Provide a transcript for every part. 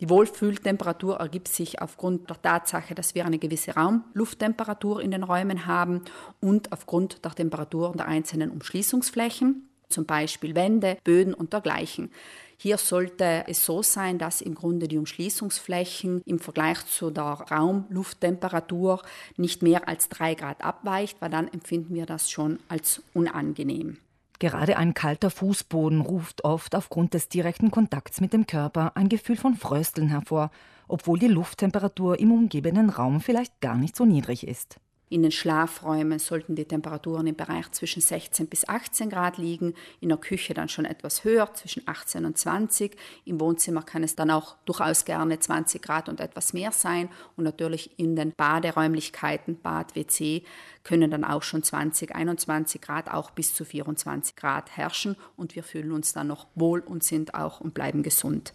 Die Wohlfühltemperatur ergibt sich aufgrund der Tatsache, dass wir eine gewisse Raumlufttemperatur in den Räumen haben und aufgrund der Temperatur der einzelnen Umschließungsflächen, zum Beispiel Wände, Böden und dergleichen. Hier sollte es so sein, dass im Grunde die Umschließungsflächen im Vergleich zu der Raumlufttemperatur nicht mehr als drei Grad abweicht, weil dann empfinden wir das schon als unangenehm. Gerade ein kalter Fußboden ruft oft aufgrund des direkten Kontakts mit dem Körper ein Gefühl von Frösteln hervor, obwohl die Lufttemperatur im umgebenden Raum vielleicht gar nicht so niedrig ist. In den Schlafräumen sollten die Temperaturen im Bereich zwischen 16 bis 18 Grad liegen, in der Küche dann schon etwas höher, zwischen 18 und 20. Im Wohnzimmer kann es dann auch durchaus gerne 20 Grad und etwas mehr sein. Und natürlich in den Baderäumlichkeiten, Bad, WC, können dann auch schon 20, 21 Grad, auch bis zu 24 Grad herrschen. Und wir fühlen uns dann noch wohl und sind auch und bleiben gesund.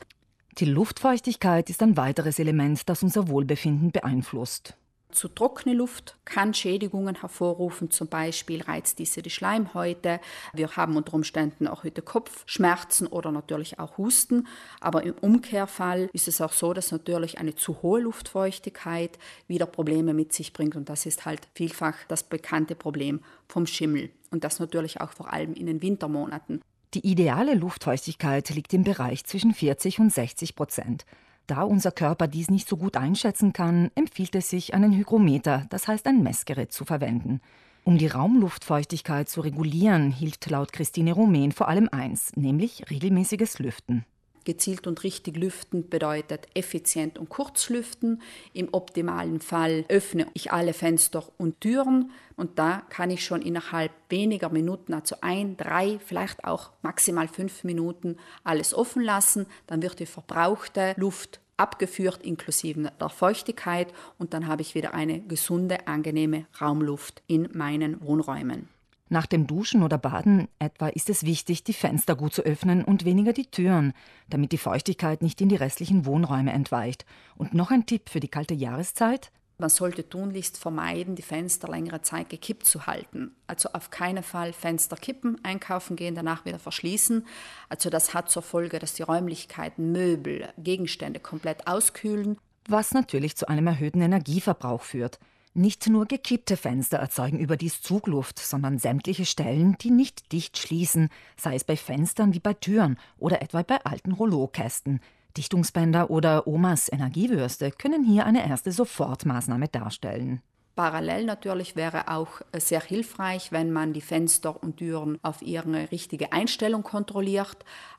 Die Luftfeuchtigkeit ist ein weiteres Element, das unser Wohlbefinden beeinflusst. Zu trockene Luft kann Schädigungen hervorrufen, zum Beispiel reizt diese die Schleimhäute. Wir haben unter Umständen auch heute Kopfschmerzen oder natürlich auch Husten. Aber im Umkehrfall ist es auch so, dass natürlich eine zu hohe Luftfeuchtigkeit wieder Probleme mit sich bringt. Und das ist halt vielfach das bekannte Problem vom Schimmel. Und das natürlich auch vor allem in den Wintermonaten. Die ideale Luftfeuchtigkeit liegt im Bereich zwischen 40 und 60 Prozent. Da unser Körper dies nicht so gut einschätzen kann, empfiehlt es sich, einen Hygrometer, das heißt ein Messgerät, zu verwenden. Um die Raumluftfeuchtigkeit zu regulieren, hilft laut Christine Romain vor allem eins, nämlich regelmäßiges Lüften. Gezielt und richtig lüften bedeutet effizient und kurz lüften. Im optimalen Fall öffne ich alle Fenster und Türen und da kann ich schon innerhalb weniger Minuten, also ein, drei, vielleicht auch maximal fünf Minuten alles offen lassen. Dann wird die verbrauchte Luft abgeführt inklusive der Feuchtigkeit und dann habe ich wieder eine gesunde, angenehme Raumluft in meinen Wohnräumen. Nach dem Duschen oder Baden etwa ist es wichtig, die Fenster gut zu öffnen und weniger die Türen, damit die Feuchtigkeit nicht in die restlichen Wohnräume entweicht. Und noch ein Tipp für die kalte Jahreszeit. Man sollte tunlichst vermeiden, die Fenster längere Zeit gekippt zu halten. Also auf keinen Fall Fenster kippen, einkaufen gehen, danach wieder verschließen. Also das hat zur Folge, dass die Räumlichkeiten, Möbel, Gegenstände komplett auskühlen. Was natürlich zu einem erhöhten Energieverbrauch führt. Nicht nur gekippte Fenster erzeugen überdies Zugluft, sondern sämtliche Stellen, die nicht dicht schließen, sei es bei Fenstern wie bei Türen oder etwa bei alten Rouleaukästen. Dichtungsbänder oder Omas Energiewürste können hier eine erste Sofortmaßnahme darstellen. Parallel natürlich wäre auch sehr hilfreich, wenn man die Fenster und Türen auf ihre richtige Einstellung kontrolliert.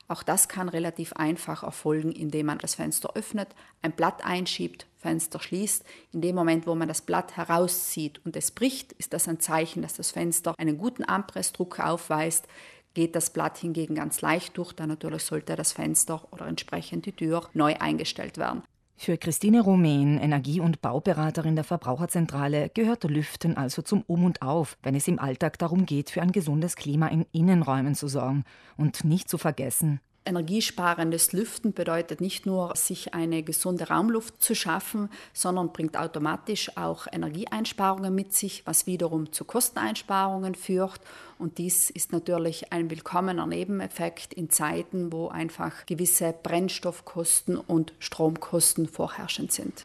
Auch das kann relativ einfach erfolgen, indem man das Fenster öffnet, ein Blatt einschiebt, Fenster schließt. In dem Moment, wo man das Blatt herauszieht und es bricht, ist das ein Zeichen, dass das Fenster einen guten Anpressdruck aufweist. Geht das Blatt hingegen ganz leicht durch, dann natürlich sollte das Fenster oder entsprechend die Tür neu eingestellt werden. Für Christine Romain, Energie- und Bauberaterin der Verbraucherzentrale, gehört Lüften also zum Um und Auf, wenn es im Alltag darum geht, für ein gesundes Klima in Innenräumen zu sorgen. Und nicht zu vergessen, Energiesparendes Lüften bedeutet nicht nur, sich eine gesunde Raumluft zu schaffen, sondern bringt automatisch auch Energieeinsparungen mit sich, was wiederum zu Kosteneinsparungen führt. Und dies ist natürlich ein willkommener Nebeneffekt in Zeiten, wo einfach gewisse Brennstoffkosten und Stromkosten vorherrschend sind.